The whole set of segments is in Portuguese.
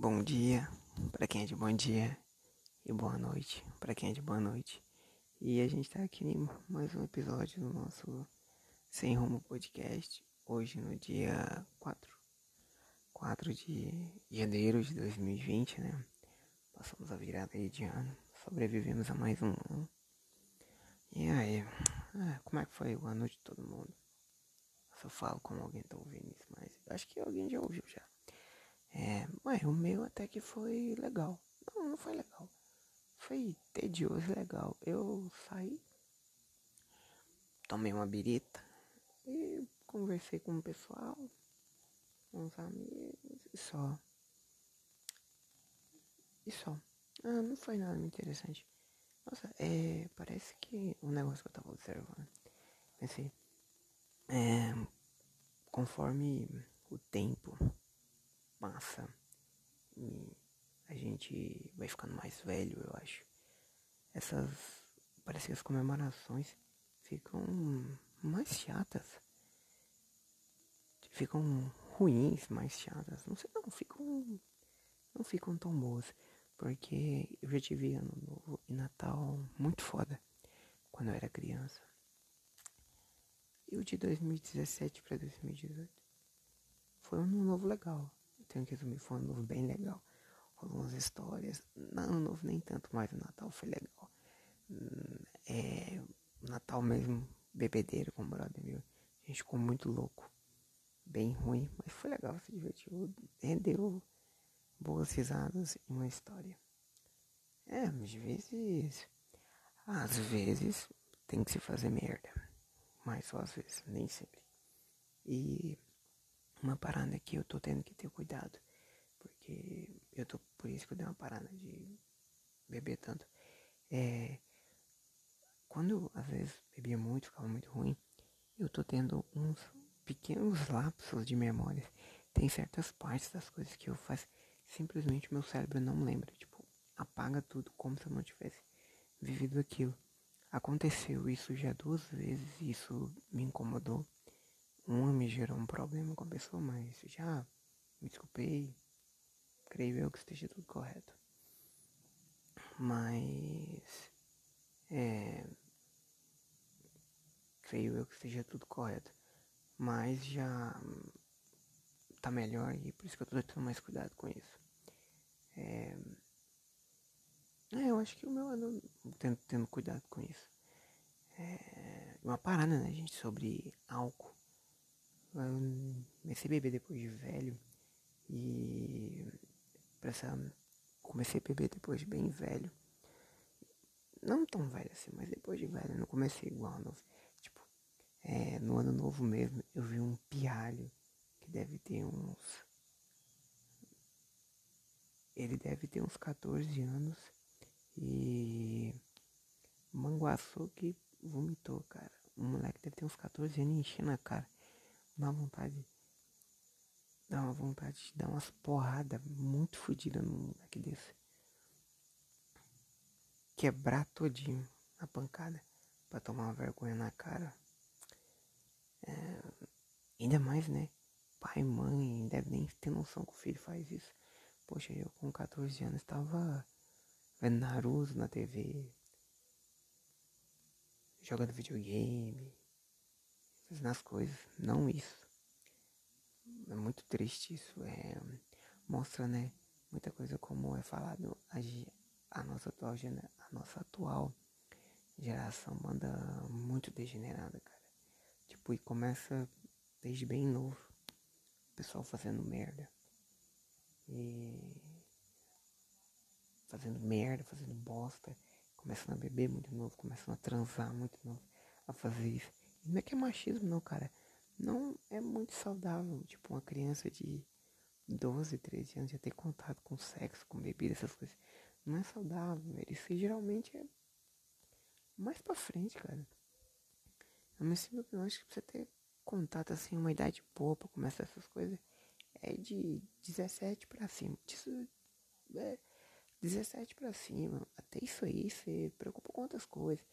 Bom dia para quem é de bom dia e boa noite para quem é de boa noite. E a gente tá aqui em mais um episódio do nosso Sem Rumo Podcast. Hoje no dia 4, 4 de janeiro de 2020, né? Passamos a virada aí de ano, sobrevivemos a mais um ano. E aí, ah, como é que foi o ano de todo mundo? Eu só falo como alguém tá ouvindo isso, mas acho que alguém já ouviu já. É, ué, o meu até que foi legal. Não, não foi legal. Foi tedioso legal. Eu saí, tomei uma birita e conversei com o pessoal, com os amigos e só. E só. Ah, não foi nada interessante. Nossa, é. Parece que o um negócio que eu tava observando. Pensei. É. Conforme o tempo massa. E a gente vai ficando mais velho, eu acho. Essas. Parece que as comemorações ficam mais chatas. Ficam ruins, mais chatas. Não sei, não, ficam. Não ficam tão boas. Porque eu já tive ano novo e Natal muito foda quando eu era criança. E o de 2017 para 2018 foi um ano novo legal tenho que resumir, foi um novo bem legal. Rolou umas histórias. Não, novo nem tanto, mas o Natal foi legal. Hum, é, Natal mesmo, bebedeiro com o brother meu. A gente ficou muito louco. Bem ruim, mas foi legal, se divertiu. Rendeu boas risadas e uma história. É, às vezes. Às vezes tem que se fazer merda. Mas só às vezes, nem sempre. E uma parada que eu tô tendo que ter cuidado. Porque eu tô. Por isso que eu dei uma parada de beber tanto. É. Quando às vezes bebia muito, ficava muito ruim, eu tô tendo uns pequenos lapsos de memórias. Tem certas partes das coisas que eu faço, simplesmente meu cérebro não lembra. Tipo, apaga tudo como se eu não tivesse vivido aquilo. Aconteceu isso já duas vezes e isso me incomodou. Uma me gerou um problema com a pessoa, mas já me desculpei. Creio eu que esteja tudo correto. Mas. É. Creio eu que esteja tudo correto. Mas já tá melhor e por isso que eu tô tendo mais cuidado com isso. É. É, eu acho que o meu ano tendo, tendo cuidado com isso. É uma parada, né, gente, sobre álcool. Eu comecei a beber depois de velho. E. Essa, comecei a beber depois de bem velho. Não tão velho assim, mas depois de velho. Eu não comecei igual novo. Tipo, é, no ano novo mesmo, eu vi um pialho que deve ter uns. Ele deve ter uns 14 anos. E. Manguaçu que vomitou, cara. O moleque deve ter uns 14 anos enchendo a cara dá vontade. Dá uma vontade de dar umas porradas muito fodidas num moleque desse. Quebrar todinho a pancada pra tomar uma vergonha na cara. É, ainda mais, né? Pai mãe deve nem ter noção que o filho faz isso. Poxa, eu com 14 anos estava vendo Naruto na TV, jogando videogame, nas coisas, não isso. É muito triste isso. É, mostra, né, muita coisa como é falado a, a nossa atual a nossa atual geração manda muito degenerada, cara. Tipo, e começa desde bem novo. O pessoal fazendo merda. E fazendo merda, fazendo bosta, começando a beber muito novo, começando a transar muito novo, a fazer isso. Não é que é machismo, não, cara. Não é muito saudável, tipo, uma criança de 12, 13 anos já ter contato com sexo, com bebida, essas coisas. Não é saudável. Isso geralmente é mais pra frente, cara. Eu me sinto que eu acho que você ter contato assim, uma idade boa pra começar essas coisas é de 17 pra cima. Isso é 17 pra cima. Até isso aí, você preocupa com outras coisas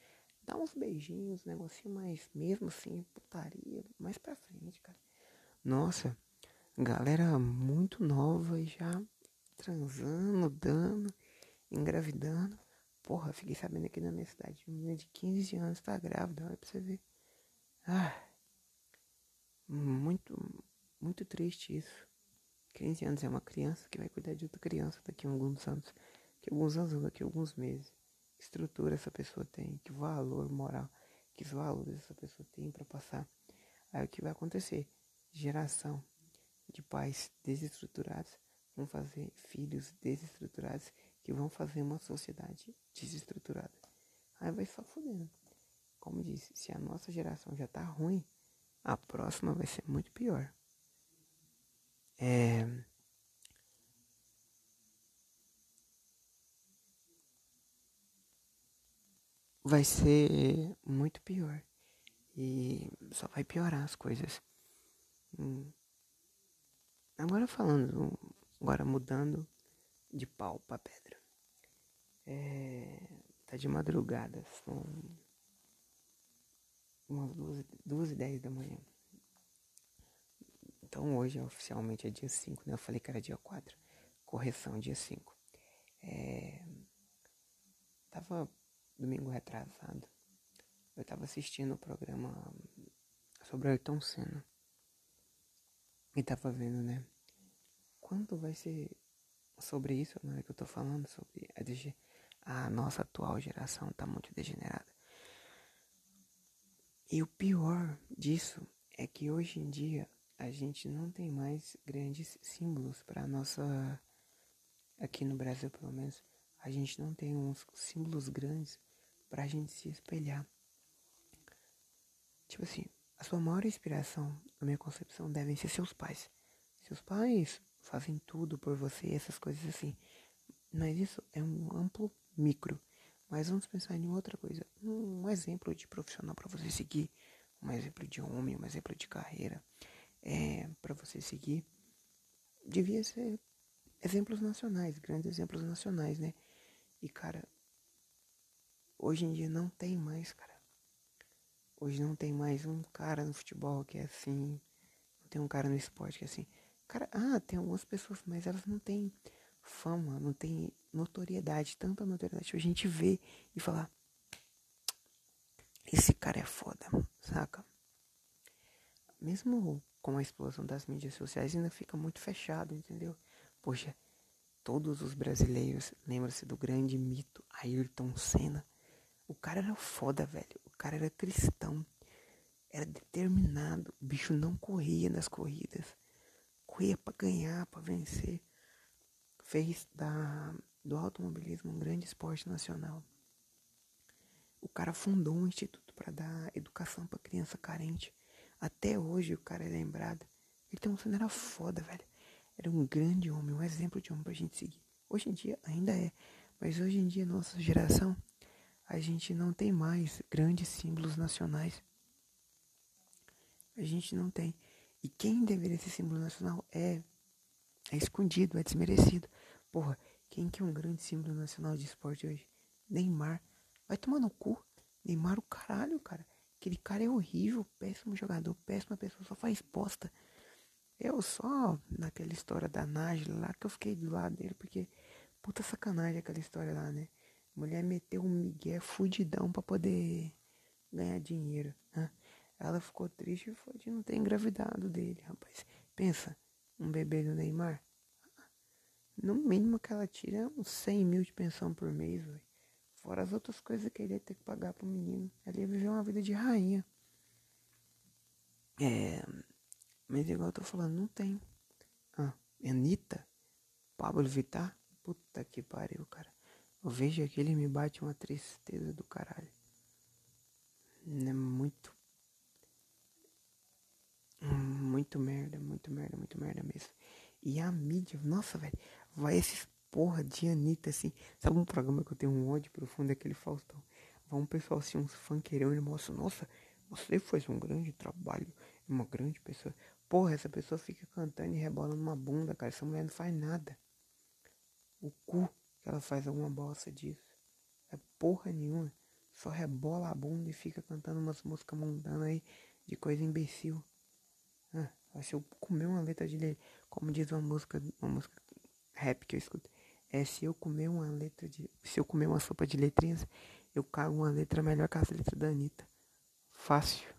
dá uns beijinhos, negocinho, mas mesmo assim, putaria, mais pra frente, cara. Nossa, galera muito nova e já transando, dando, engravidando. Porra, fiquei sabendo aqui na minha cidade, menina de 15 anos tá grávida, olha pra você ver. Ah, muito, muito triste isso. 15 anos é uma criança que vai cuidar de outra criança daqui a alguns anos. Daqui a alguns anos, daqui a alguns meses. Estrutura essa pessoa tem, que valor moral, que valores essa pessoa tem para passar. Aí o que vai acontecer? Geração de pais desestruturados vão fazer filhos desestruturados que vão fazer uma sociedade desestruturada. Aí vai só fudendo. Como disse, se a nossa geração já tá ruim, a próxima vai ser muito pior. É... Vai ser muito pior. E só vai piorar as coisas. Hum. Agora falando, agora mudando de pau pra pedra. É, tá de madrugada, são umas duas, duas e dez da manhã. Então hoje oficialmente é dia 5, né? Eu falei que era dia 4. Correção, dia 5. É... Tava domingo retrasado. Eu tava assistindo o programa sobre Ayrton Senna. E tava vendo, né? Quando vai ser sobre isso, não é que eu tô falando? Sobre a, a nossa atual geração tá muito degenerada. E o pior disso é que hoje em dia a gente não tem mais grandes símbolos para nossa aqui no Brasil pelo menos a gente não tem uns símbolos grandes para a gente se espelhar. Tipo assim a sua maior inspiração na minha concepção devem ser seus pais. Seus pais fazem tudo por você essas coisas assim. Mas isso é um amplo micro. Mas vamos pensar em outra coisa. Um exemplo de profissional para você seguir um exemplo de homem um exemplo de carreira é, para você seguir, devia ser exemplos nacionais, grandes exemplos nacionais, né? E cara, hoje em dia não tem mais, cara. Hoje não tem mais um cara no futebol que é assim, não tem um cara no esporte que é assim. Cara, ah, tem algumas pessoas, mas elas não têm fama, não têm notoriedade, tanta notoriedade a gente vê e falar esse cara é foda, saca? Mesmo com a explosão das mídias sociais ainda fica muito fechado, entendeu? Poxa, todos os brasileiros lembram-se do grande mito Ayrton Senna. O cara era foda, velho. O cara era cristão. Era determinado. O bicho não corria nas corridas. Corria para ganhar, para vencer. Fez da, do automobilismo um grande esporte nacional. O cara fundou um instituto para dar educação para criança carente. Até hoje o cara é lembrado. Ele tem um era foda, velho. Era um grande homem, um exemplo de homem pra gente seguir. Hoje em dia ainda é. Mas hoje em dia, nossa geração, a gente não tem mais grandes símbolos nacionais. A gente não tem. E quem deveria ser símbolo nacional é, é escondido, é desmerecido. Porra, quem que é um grande símbolo nacional de esporte hoje? Neymar. Vai tomar no cu. Neymar o caralho, cara. Aquele cara é horrível, péssimo jogador, péssima pessoa, só faz bosta. Eu só, naquela história da Nájila lá, que eu fiquei do lado dele, porque puta sacanagem aquela história lá, né? Mulher meteu um migué fudidão pra poder ganhar dinheiro. Né? Ela ficou triste de não ter engravidado dele, rapaz. Pensa, um bebê do Neymar. No mínimo que ela tira uns 100 mil de pensão por mês, velho. Fora as outras coisas que ele ia ter que pagar pro menino. Ele ia viver uma vida de rainha. É. Mas igual eu tô falando, não tem. Ah, Anitta? Pablo Vittar? Puta que pariu, cara. Eu vejo aquele e me bate uma tristeza do caralho. É muito. Muito merda, muito merda, muito merda mesmo. E a mídia, nossa, velho, vai esses porra de Anitta, assim. Sabe um programa que eu tenho um ódio profundo? É aquele Faustão. Vai um pessoal assim, uns funkeirão, ele mostra, nossa, você faz um grande trabalho, é uma grande pessoa. Porra, essa pessoa fica cantando e rebola numa bunda, cara. Essa mulher não faz nada. O cu ela faz alguma bosta disso. É porra nenhuma. Só rebola a bunda e fica cantando umas músicas mundanas aí de coisa imbecil. Ah, se eu comer uma letra de como diz uma música, uma música rap que eu escuto. É se eu comer uma letra de. Se eu comer uma sopa de letrinhas, eu cago uma letra melhor que as letras da Anitta. Fácil.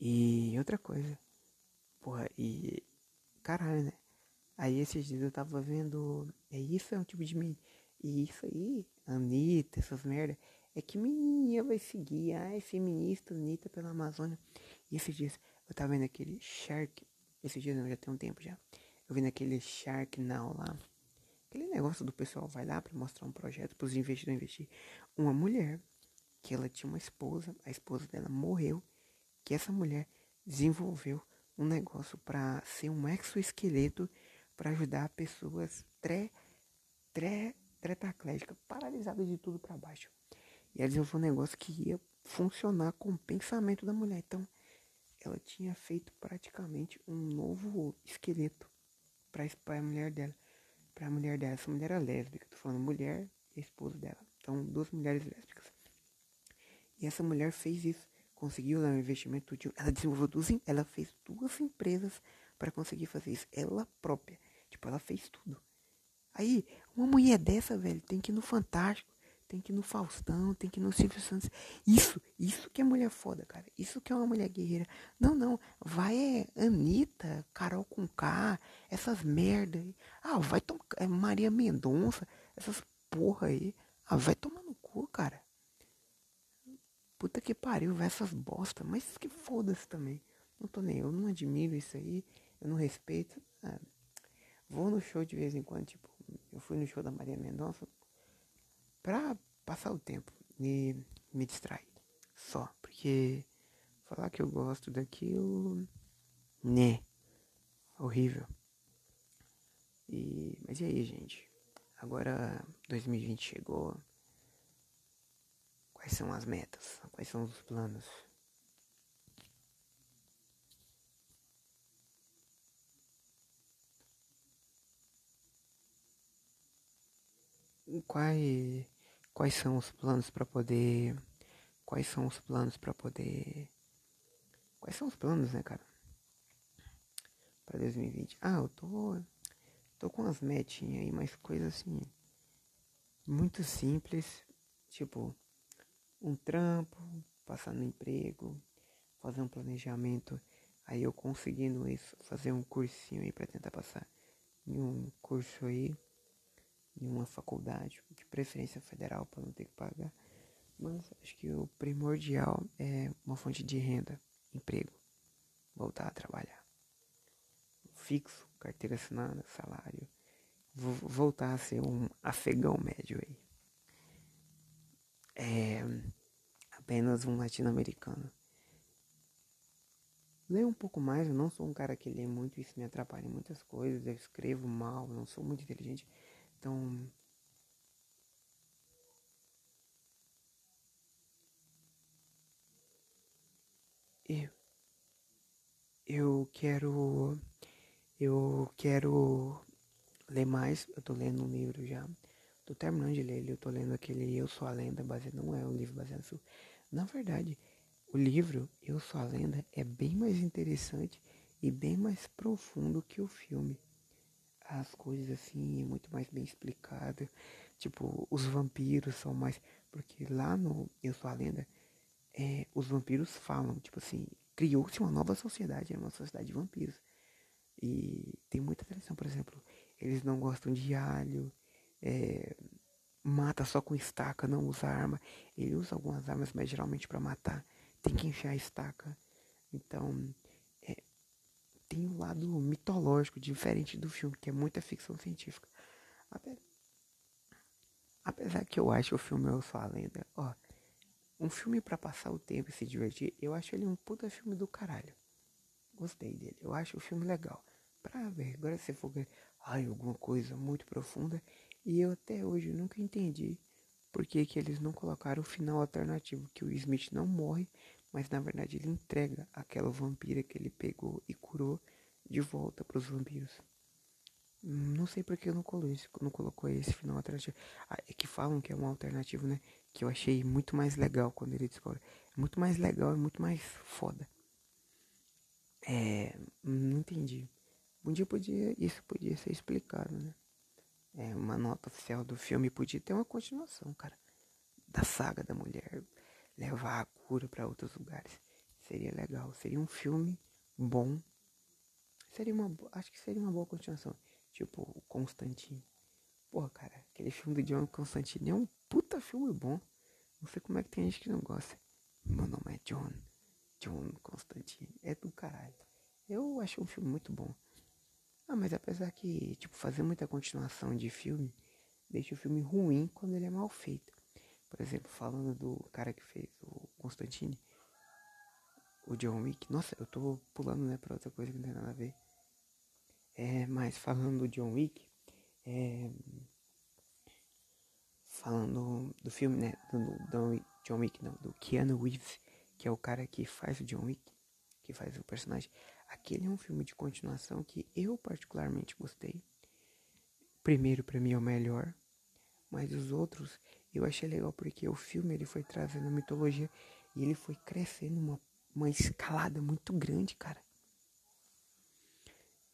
E outra coisa. Porra, e. Caralho, né? Aí esses dias eu tava vendo. É isso é um tipo de. E isso aí, Anitta, essas merda. É que menininha vai seguir. Ai, feminista, Anitta pela Amazônia. E esses dias eu tava vendo aquele Shark. Esses dias não, já tem um tempo já. Eu vi naquele Shark Now lá. Aquele negócio do pessoal vai lá para mostrar um projeto para os investidores investir. Uma mulher que ela tinha uma esposa, a esposa dela morreu, que essa mulher desenvolveu um negócio para ser um exoesqueleto para ajudar pessoas tre, tre, tretaclésicas, paralisadas de tudo para baixo. E ela desenvolveu um negócio que ia funcionar com o pensamento da mulher. Então, ela tinha feito praticamente um novo esqueleto para a mulher dela pra mulher dela. Essa mulher era lésbica. Tô falando mulher e esposa dela. Então, duas mulheres lésbicas. E essa mulher fez isso. Conseguiu lá um investimento. Ela desenvolveu duas. Ela fez duas empresas para conseguir fazer isso. Ela própria. Tipo, ela fez tudo. Aí, uma mulher dessa, velho, tem que ir no Fantástico tem que ir no Faustão, tem que ir no Silvio Santos. Isso, isso que é mulher foda, cara. Isso que é uma mulher guerreira. Não, não. Vai é Anitta, Carol com K, essas merda aí. Ah, vai tomar. É Maria Mendonça, essas porra aí. Ah, vai tomar no cu, cara. Puta que pariu, vai essas bosta. Mas que foda-se também. Não tô nem. Eu não admiro isso aí. Eu não respeito. Ah, vou no show de vez em quando, tipo. Eu fui no show da Maria Mendonça pra passar o tempo e me distrair. Só. Porque falar que eu gosto daquilo. Né. Horrível. E, mas e aí, gente? Agora 2020 chegou. Quais são as metas? Quais são os planos? Quais quais são os planos para poder quais são os planos para poder quais são os planos, né, cara? Para 2020. Ah, eu tô tô com umas metinhas aí, mas coisas assim muito simples, tipo um trampo, passar no emprego, fazer um planejamento, aí eu conseguindo isso, fazer um cursinho aí para tentar passar em um curso aí em uma faculdade, de preferência federal para não ter que pagar. Mas acho que o primordial é uma fonte de renda, emprego, voltar a trabalhar. Fixo, carteira assinada, salário. Vou voltar a ser um afegão médio aí. É apenas um latino-americano. Leio um pouco mais, eu não sou um cara que lê muito, isso me atrapalha em muitas coisas. Eu escrevo mal, não sou muito inteligente. Então, eu, eu quero, eu quero ler mais. Eu tô lendo um livro já. Tô terminando de ler ele. Eu tô lendo aquele Eu Sou a Lenda, baseado, não é um livro baseado no Na verdade, o livro Eu Sou a Lenda é bem mais interessante e bem mais profundo que o filme as coisas assim, muito mais bem explicado. Tipo, os vampiros são mais. Porque lá no Eu Sou a Lenda, é, os vampiros falam, tipo assim, criou-se uma nova sociedade, é uma sociedade de vampiros. E tem muita tradição, por exemplo, eles não gostam de alho, é, mata só com estaca, não usa arma. Ele usa algumas armas, mas geralmente para matar tem que enfiar a estaca. Então, tem um lado mitológico, diferente do filme, que é muita ficção científica. Apesar que eu acho o filme Eu Sou a Lenda, ó, um filme para passar o tempo e se divertir, eu acho ele um puta filme do caralho. Gostei dele, eu acho o filme legal. Pra ver, agora se for ai, alguma coisa muito profunda, e eu até hoje nunca entendi por que, que eles não colocaram o final alternativo, que o Smith não morre, mas na verdade ele entrega aquela vampira que ele pegou e curou de volta para os vampiros. Não sei porque não colocou, esse, não colocou esse final alternativo. Ah, é que falam que é uma alternativa, né? Que eu achei muito mais legal quando ele descobre. É muito mais legal, é muito mais foda. É. Não entendi. Um dia podia, isso podia ser explicado, né? É, uma nota oficial do filme podia ter uma continuação, cara. Da saga da mulher. Levar a cura para outros lugares. Seria legal. Seria um filme bom. Seria uma. Acho que seria uma boa continuação. Tipo, o Constantine. Porra, cara, aquele filme do John Constantine é um puta filme bom. Não sei como é que tem gente que não gosta. Meu nome é John. John Constantine. É do caralho. Eu acho um filme muito bom. Ah, mas apesar que, tipo, fazer muita continuação de filme deixa o filme ruim quando ele é mal feito. Por exemplo, falando do cara que fez o Constantine, o John Wick. Nossa, eu tô pulando, né, pra outra coisa que não tem nada a ver. É, mas falando do John Wick, é, falando do filme, né, do, do John Wick, não, do Keanu Reeves, que é o cara que faz o John Wick, que faz o personagem. Aquele é um filme de continuação que eu particularmente gostei. Primeiro, para mim é o melhor, mas os outros eu achei legal porque o filme ele foi trazendo mitologia e ele foi crescendo uma, uma escalada muito grande, cara.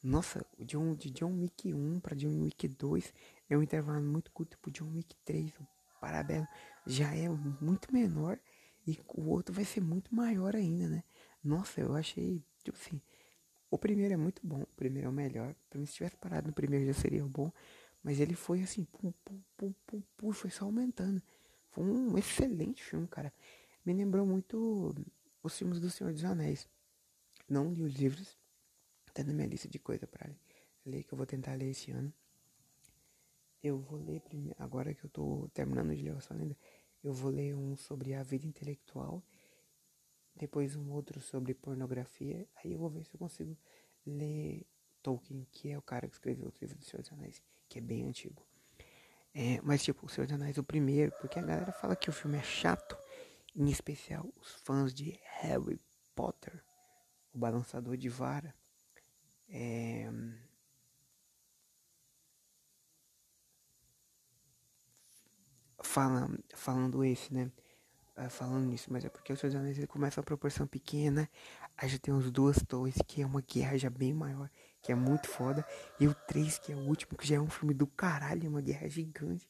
Nossa, o John, de John Wick 1 para John Wick 2 é um intervalo muito curto pro John Wick 3. O parabéns já é muito menor e o outro vai ser muito maior ainda, né? Nossa, eu achei, tipo assim, o primeiro é muito bom, o primeiro é o melhor. Pra mim, se tivesse parado no primeiro já seria bom. Mas ele foi assim, pum, pum, foi só aumentando. Foi um excelente filme, cara. Me lembrou muito os filmes do Senhor dos Anéis. Não li os livros, até na minha lista de coisa para ler, que eu vou tentar ler esse ano. Eu vou ler primeiro, agora que eu tô terminando de ler a lenda, eu vou ler um sobre a vida intelectual, depois um outro sobre pornografia, aí eu vou ver se eu consigo ler Tolkien, que é o cara que escreveu o livro do Senhor dos Anéis, que é bem antigo. É, mas tipo, o Senhor dos Anéis o primeiro, porque a galera fala que o filme é chato, em especial os fãs de Harry Potter, o balançador de vara. É... Fala, falando esse, né? Uh, falando nisso, mas é porque o Senhor dos Anéis ele começa a proporção pequena, aí já tem os duas torres, que é uma guerra já bem maior, que é muito foda, e o 3, que é o último, que já é um filme do caralho, uma guerra gigante,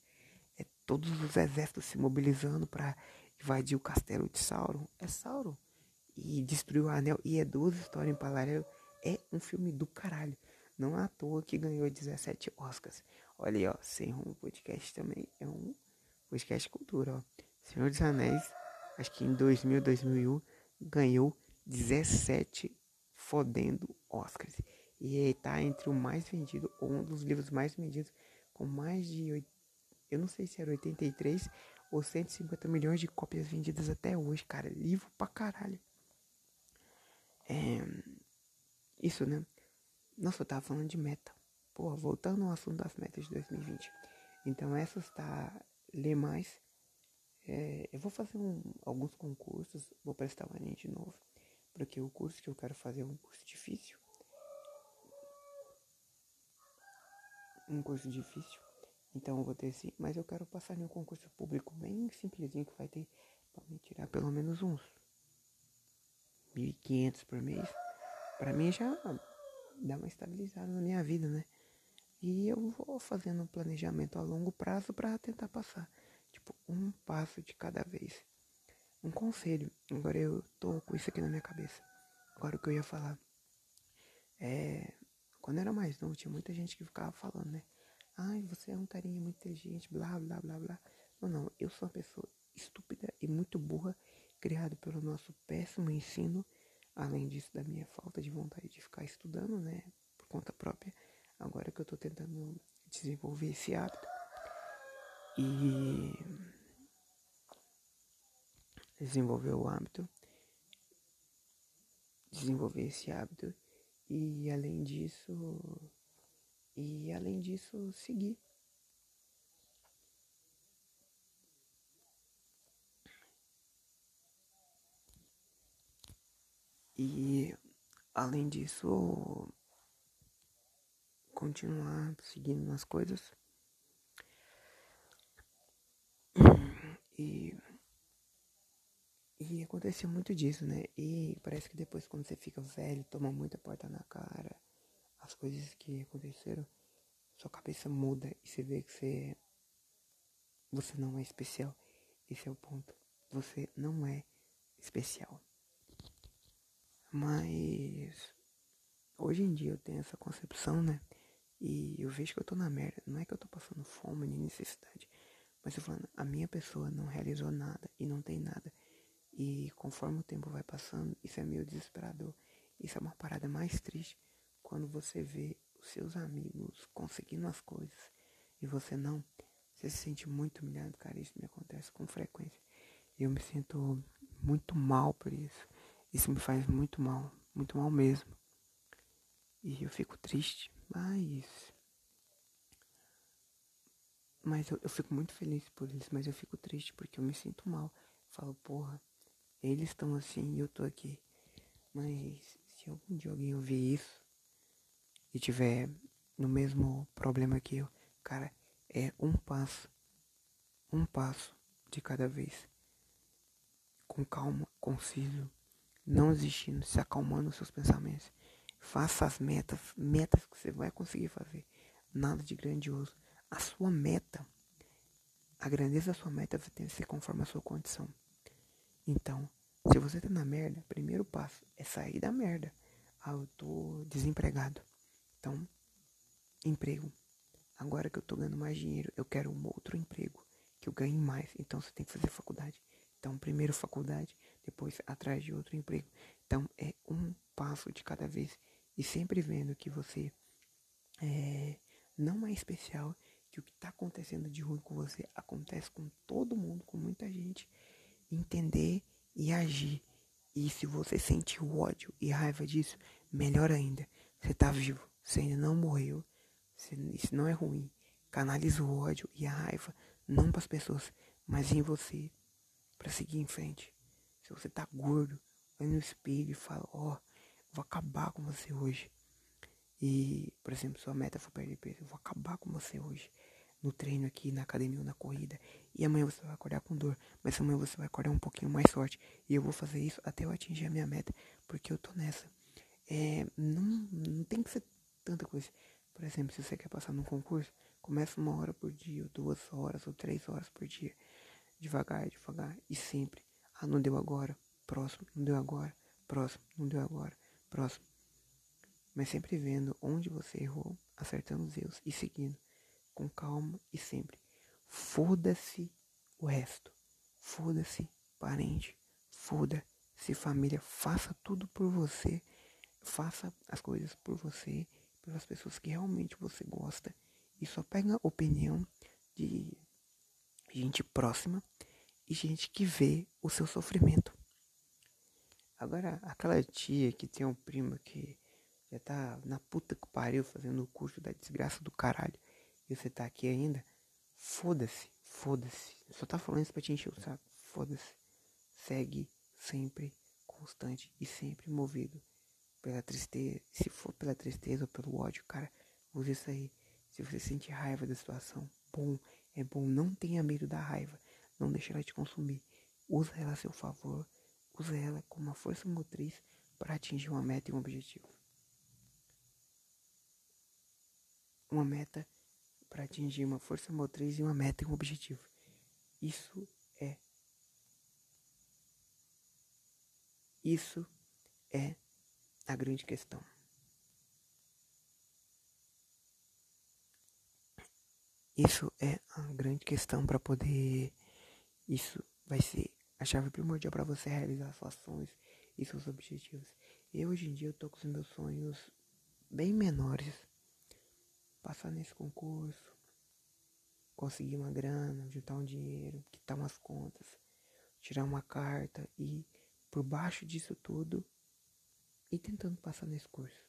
é todos os exércitos se mobilizando para invadir o castelo de Sauron, é Sauron, e destruir o anel, e é duas histórias em paralelo, é um filme do caralho. Não é à toa que ganhou 17 Oscars. Olha aí, ó. Sem Rumo Podcast também é um podcast cultura, ó. Senhor dos Anéis, acho que em 2000, 2001, ganhou 17 fodendo Oscars. E ele tá entre o mais vendido, ou um dos livros mais vendidos, com mais de. Eu não sei se era 83 ou 150 milhões de cópias vendidas até hoje, cara. Livro pra caralho. É, isso, né? Nossa, eu tava falando de meta. Pô, voltando ao assunto das metas de 2020. Então, essas tá. Ler mais. É, eu vou fazer um, alguns concursos. Vou prestar o Enem de novo. Porque o curso que eu quero fazer é um curso difícil. Um curso difícil. Então eu vou ter sim. Mas eu quero passar em um concurso público bem simplesinho que vai ter. Pra me tirar pelo menos uns 1.500 por mês para mim já dá uma estabilizada na minha vida, né? E eu vou fazendo um planejamento a longo prazo para tentar passar, tipo, um passo de cada vez. Um conselho, agora eu tô com isso aqui na minha cabeça. Agora o que eu ia falar é, quando eu era mais novo, tinha muita gente que ficava falando, né? Ai, você é um carinha muito inteligente, blá, blá, blá, blá. Não, não, eu sou uma pessoa estúpida e muito burra, criado pelo nosso péssimo ensino Além disso, da minha falta de vontade de ficar estudando, né, por conta própria, agora que eu tô tentando desenvolver esse hábito. E desenvolver o hábito, desenvolver esse hábito e além disso, e além disso, seguir E além disso, continuar seguindo nas coisas. E, e aconteceu muito disso, né? E parece que depois quando você fica velho, toma muita porta na cara. as coisas que aconteceram, sua cabeça muda e você vê que você, você não é especial. Esse é o ponto. Você não é especial. Mas hoje em dia eu tenho essa concepção, né? E eu vejo que eu tô na merda. Não é que eu tô passando fome nem necessidade. Mas eu falando, a minha pessoa não realizou nada e não tem nada. E conforme o tempo vai passando, isso é meio desesperador. Isso é uma parada mais triste quando você vê os seus amigos conseguindo as coisas e você não. Você se sente muito humilhado, cara. Isso me acontece com frequência. Eu me sinto muito mal por isso. Isso me faz muito mal, muito mal mesmo. E eu fico triste, mas. Mas eu, eu fico muito feliz por eles, mas eu fico triste porque eu me sinto mal. falo, porra, eles estão assim e eu tô aqui. Mas se algum dia alguém ouvir isso e tiver no mesmo problema que eu, cara, é um passo, um passo de cada vez. Com calma, conciso, não existindo, se acalmando os seus pensamentos. Faça as metas, metas que você vai conseguir fazer. Nada de grandioso. A sua meta, a grandeza da sua meta tem que ser conforme a sua condição. Então, se você tá na merda, primeiro passo é sair da merda. Ah, eu tô desempregado. Então, emprego. Agora que eu tô ganhando mais dinheiro, eu quero um outro emprego que eu ganhe mais. Então, você tem que fazer faculdade. Então, primeiro faculdade, depois atrás de outro emprego. Então, é um passo de cada vez e sempre vendo que você é, não é especial, que o que está acontecendo de ruim com você acontece com todo mundo, com muita gente. Entender e agir. E se você sentir ódio e raiva disso, melhor ainda. Você está vivo, você ainda não morreu. Você, isso não é ruim. Canaliza o ódio e a raiva não para as pessoas, mas em você, para seguir em frente. Se você tá gordo, vai no espelho e fala: Ó, oh, vou acabar com você hoje. E, por exemplo, sua meta for perder peso, eu vou acabar com você hoje. No treino aqui, na academia ou na corrida. E amanhã você vai acordar com dor. Mas amanhã você vai acordar um pouquinho mais forte. E eu vou fazer isso até eu atingir a minha meta. Porque eu tô nessa. É, não, não tem que ser tanta coisa. Por exemplo, se você quer passar num concurso, começa uma hora por dia, ou duas horas, ou três horas por dia. Devagar, devagar. E sempre. Ah, não deu agora. Próximo. Não deu agora. Próximo. Não deu agora. Próximo. Mas sempre vendo onde você errou, acertando os erros e seguindo. Com calma e sempre. Foda-se o resto. Foda-se parente. Foda-se família. Faça tudo por você. Faça as coisas por você. Pelas pessoas que realmente você gosta. E só pega opinião de gente próxima e gente que vê o seu sofrimento. Agora, aquela tia que tem um primo que já tá na puta que pariu fazendo o curso da desgraça do caralho e você tá aqui ainda, foda-se, foda-se. Só tá falando isso pra te encher o saco. Foda-se. Segue sempre constante e sempre movido pela tristeza. Se for pela tristeza ou pelo ódio, cara, use isso aí. Se você sente raiva da situação, bom, é bom. Não tenha medo da raiva. Não deixe ela te consumir. Usa ela a seu favor. Usa ela como uma força motriz para atingir uma meta e um objetivo. Uma meta para atingir uma força motriz e uma meta e um objetivo. Isso é. Isso é a grande questão. Isso é a grande questão para poder isso vai ser a chave primordial para você realizar suas ações e seus objetivos. Eu hoje em dia eu tô com os meus sonhos bem menores. Passar nesse concurso, conseguir uma grana, juntar um dinheiro, quitar umas contas, tirar uma carta e por baixo disso tudo e tentando passar nesse curso.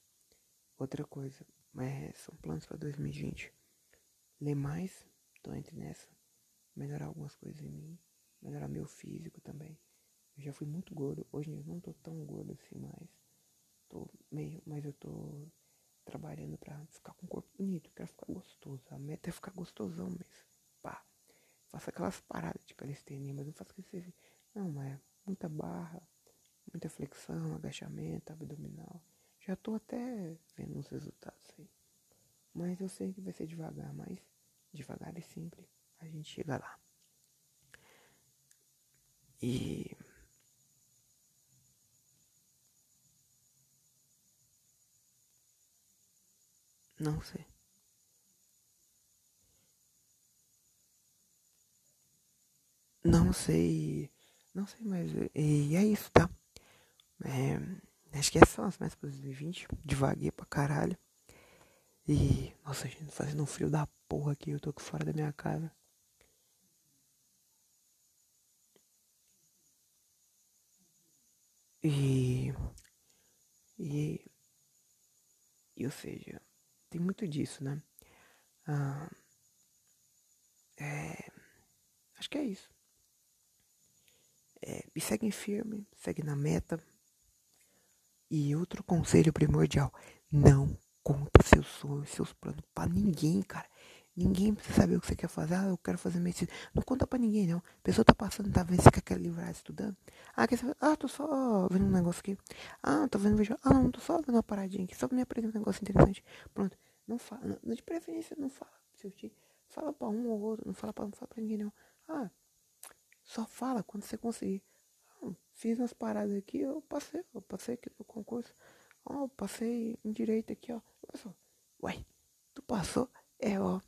Outra coisa, é, são planos para 2020. Ler mais, tô entre nessa, melhorar algumas coisas em mim melhorar meu físico também. Eu já fui muito gordo, hoje eu não tô tão gordo assim mais. Tô meio, mas eu tô trabalhando pra ficar com o corpo bonito, quero ficar gostoso. A meta é ficar gostosão mesmo. Pá. Faça aquelas paradas de calistenia, mas não faça que você. Não, é muita barra, muita flexão, agachamento, abdominal. Já tô até vendo os resultados. Mas eu sei que vai ser devagar, mas devagar e sempre a gente chega lá. E não sei. Não sei. Não sei mais. E é isso, tá? É, acho que essas são as metas para 2020. Devaguei pra caralho. E. Nossa, gente, fazendo um frio da porra aqui. Eu tô aqui fora da minha casa. E. E. E ou seja, tem muito disso, né? Ah, é, acho que é isso. É, e segue firme, segue na meta. E outro conselho primordial: não conta seus sonhos, seus planos para ninguém, cara. Ninguém precisa saber o que você quer fazer. Ah, eu quero fazer medicina. Não conta pra ninguém, não. A pessoa tá passando, tá vendo, você quer livrar estudando. Ah, quer saber? Ah, tô só vendo um negócio aqui. Ah, tô vendo vídeo. Ah, não, tô só vendo uma paradinha aqui. Só me apresentar um negócio interessante. Pronto. Não fala. Não, de preferência, não fala. Seu tio. Fala pra um ou outro. Não fala pra, não fala pra ninguém, não. Ah, só fala quando você conseguir. Ah, fiz umas paradas aqui, eu passei. Eu passei aqui no concurso. Ó, oh, passei em direito aqui, ó. Só. Uai, tu passou? É, ó.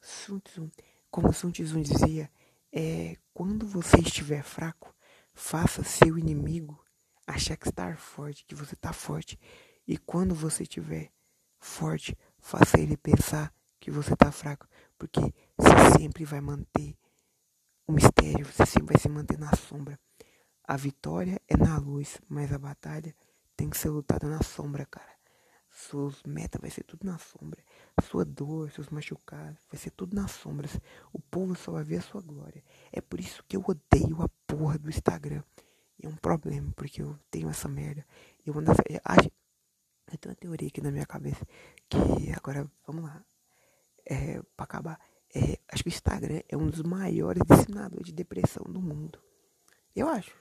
Sun Tzu. Como Sun Tzu dizia, é, quando você estiver fraco, faça seu inimigo achar que está forte, que você está forte. E quando você estiver forte, faça ele pensar que você está fraco. Porque você sempre vai manter o mistério, você sempre vai se manter na sombra. A vitória é na luz, mas a batalha tem que ser lutada na sombra, cara. Suas metas vai ser tudo na sombra. Sua dor, seus machucados, vai ser tudo nas sombras. O povo só vai ver a sua glória. É por isso que eu odeio a porra do Instagram. É um problema, porque eu tenho essa merda. Eu ando. Eu tenho uma teoria aqui na minha cabeça. Que agora, vamos lá. É, pra acabar. É, acho que o Instagram é um dos maiores disseminadores de depressão do mundo. Eu acho.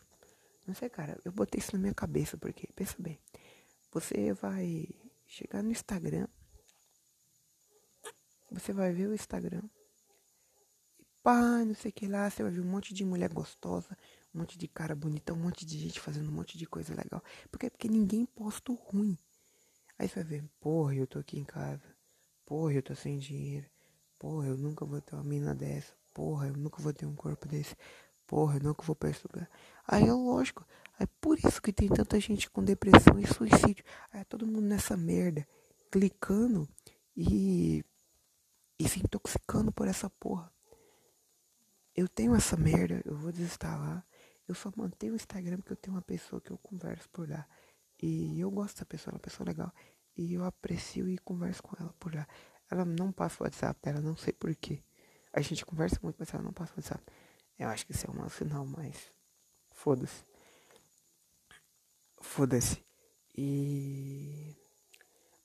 Não sei, cara. Eu botei isso na minha cabeça, porque, pensa bem. Você vai chegar no Instagram você vai ver o Instagram. E pá, não sei o que lá. Você vai ver um monte de mulher gostosa. Um monte de cara bonitão. Um monte de gente fazendo um monte de coisa legal. Por quê? Porque ninguém posta o ruim. Aí você vai ver. Porra, eu tô aqui em casa. Porra, eu tô sem dinheiro. Porra, eu nunca vou ter uma mina dessa. Porra, eu nunca vou ter um corpo desse. Porra, eu nunca vou lugar. Aí é lógico. É por isso que tem tanta gente com depressão e suicídio. É todo mundo nessa merda. Clicando e e se intoxicando por essa porra. Eu tenho essa merda, eu vou desinstalar. Eu só mantenho o Instagram porque eu tenho uma pessoa que eu converso por lá. E eu gosto dessa pessoa, é uma pessoa legal. E eu aprecio e converso com ela por lá. Ela não passa o WhatsApp dela, não sei porquê. A gente conversa muito, mas ela não passa o WhatsApp. Eu acho que isso é um sinal, mas. Foda-se. Foda-se. E.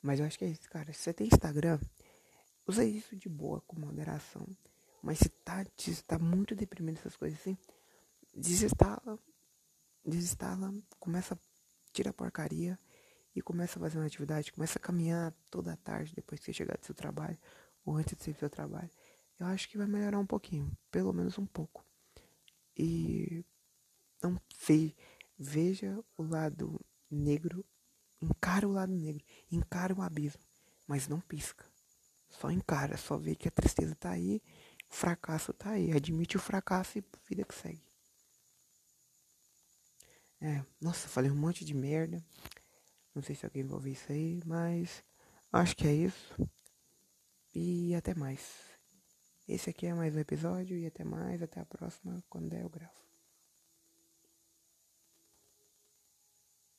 Mas eu acho que é isso, cara. Se você tem Instagram, Usa isso de boa, com moderação. Mas se tá, se tá muito deprimido essas coisas assim, desinstala, desinstala, começa, tira a porcaria e começa a fazer uma atividade, começa a caminhar toda a tarde depois que você chegar do seu trabalho ou antes de sair do seu trabalho. Eu acho que vai melhorar um pouquinho, pelo menos um pouco. E não ve, veja o lado negro, encara o lado negro, encara o abismo, mas não pisca. Só encara, só vê que a tristeza tá aí, o fracasso tá aí. Admite o fracasso e vida que segue. É, nossa, falei um monte de merda. Não sei se alguém vai ouvir isso aí, mas acho que é isso. E até mais. Esse aqui é mais um episódio e até mais, até a próxima, quando der eu gravo.